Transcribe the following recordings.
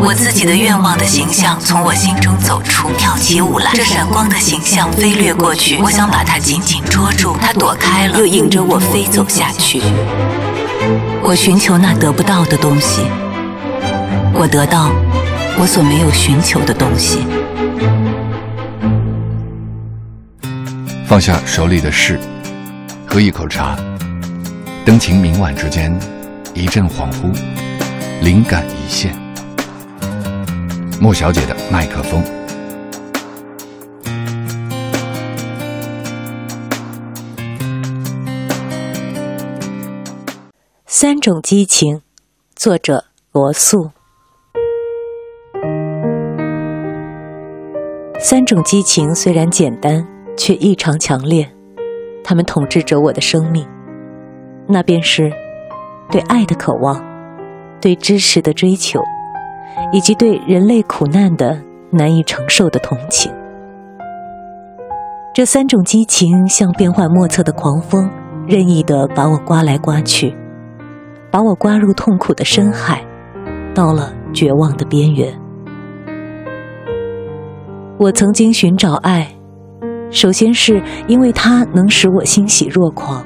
我自己的愿望的形象从我心中走出，跳起舞来。这闪光的形象飞掠过去，我想把它紧紧捉住，它躲开了，又迎着我飞走下去。我寻求那得不到的东西，我得到我所没有寻求的东西。放下手里的事，喝一口茶，灯情明晚之间，一阵恍惚，灵感一现。莫小姐的麦克风。三种激情，作者罗素。三种激情虽然简单，却异常强烈，它们统治着我的生命。那便是对爱的渴望，对知识的追求。以及对人类苦难的难以承受的同情，这三种激情像变幻莫测的狂风，任意的把我刮来刮去，把我刮入痛苦的深海，到了绝望的边缘。我曾经寻找爱，首先是因为它能使我欣喜若狂，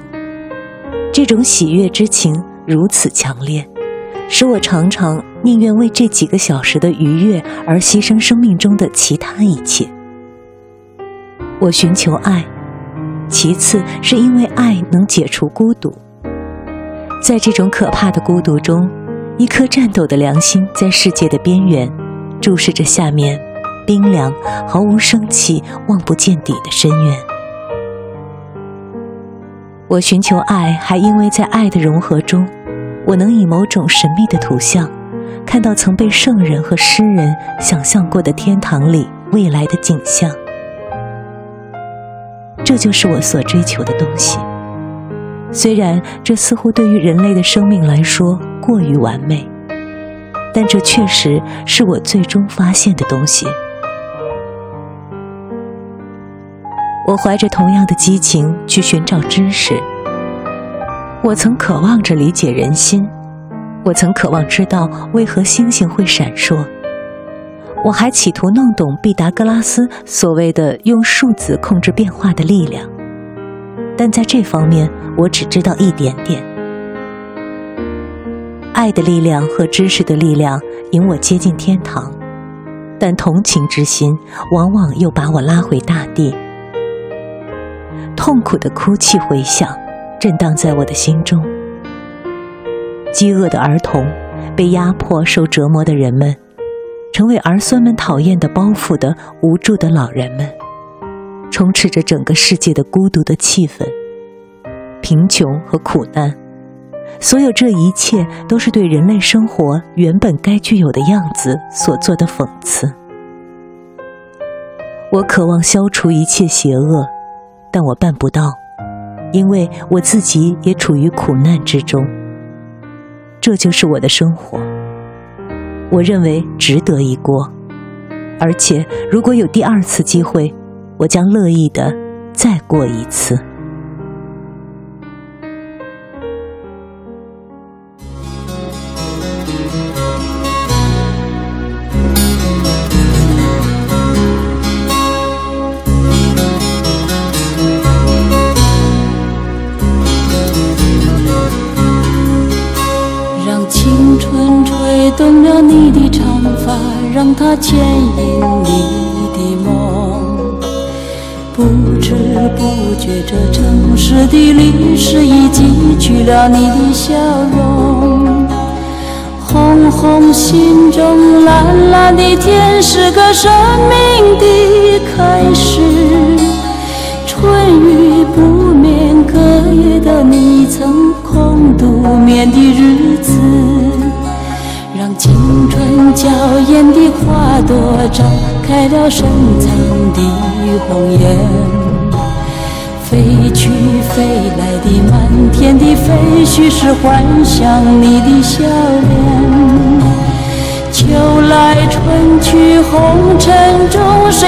这种喜悦之情如此强烈。使我常常宁愿为这几个小时的愉悦而牺牲生命中的其他一切。我寻求爱，其次是因为爱能解除孤独。在这种可怕的孤独中，一颗颤抖的良心在世界的边缘，注视着下面冰凉、毫无生气、望不见底的深渊。我寻求爱，还因为在爱的融合中。我能以某种神秘的图像，看到曾被圣人和诗人想象过的天堂里未来的景象。这就是我所追求的东西。虽然这似乎对于人类的生命来说过于完美，但这确实是我最终发现的东西。我怀着同样的激情去寻找知识。我曾渴望着理解人心，我曾渴望知道为何星星会闪烁，我还企图弄懂毕达哥拉斯所谓的用数字控制变化的力量，但在这方面我只知道一点点。爱的力量和知识的力量引我接近天堂，但同情之心往往又把我拉回大地。痛苦的哭泣回响。震荡在我的心中。饥饿的儿童，被压迫、受折磨的人们，成为儿孙们讨厌的包袱的无助的老人们，充斥着整个世界的孤独的气氛。贫穷和苦难，所有这一切都是对人类生活原本该具有的样子所做的讽刺。我渴望消除一切邪恶，但我办不到。因为我自己也处于苦难之中，这就是我的生活。我认为值得一过，而且如果有第二次机会，我将乐意的再过一次。法，让它牵引你的梦。不知不觉，这城市的历史已记取了你的笑容。红红心中，蓝蓝的天，是个生命的开始。春雨不眠，隔夜的你曾空独眠的日娇艳的花朵绽开了深藏的红颜，飞去。飞来的满天的飞絮是幻想你的笑脸。秋来春去红尘中，谁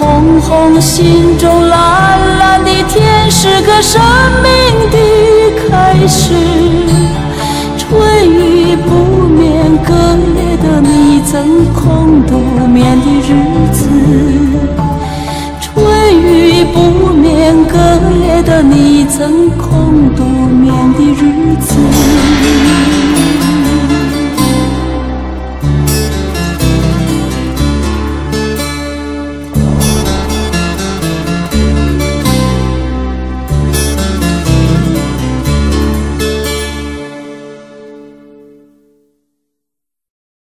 红红心中，蓝蓝的天，是个生命的开始。春雨不眠，隔夜的你曾空独眠的日子。春雨不眠，隔夜的你曾空独眠的日子。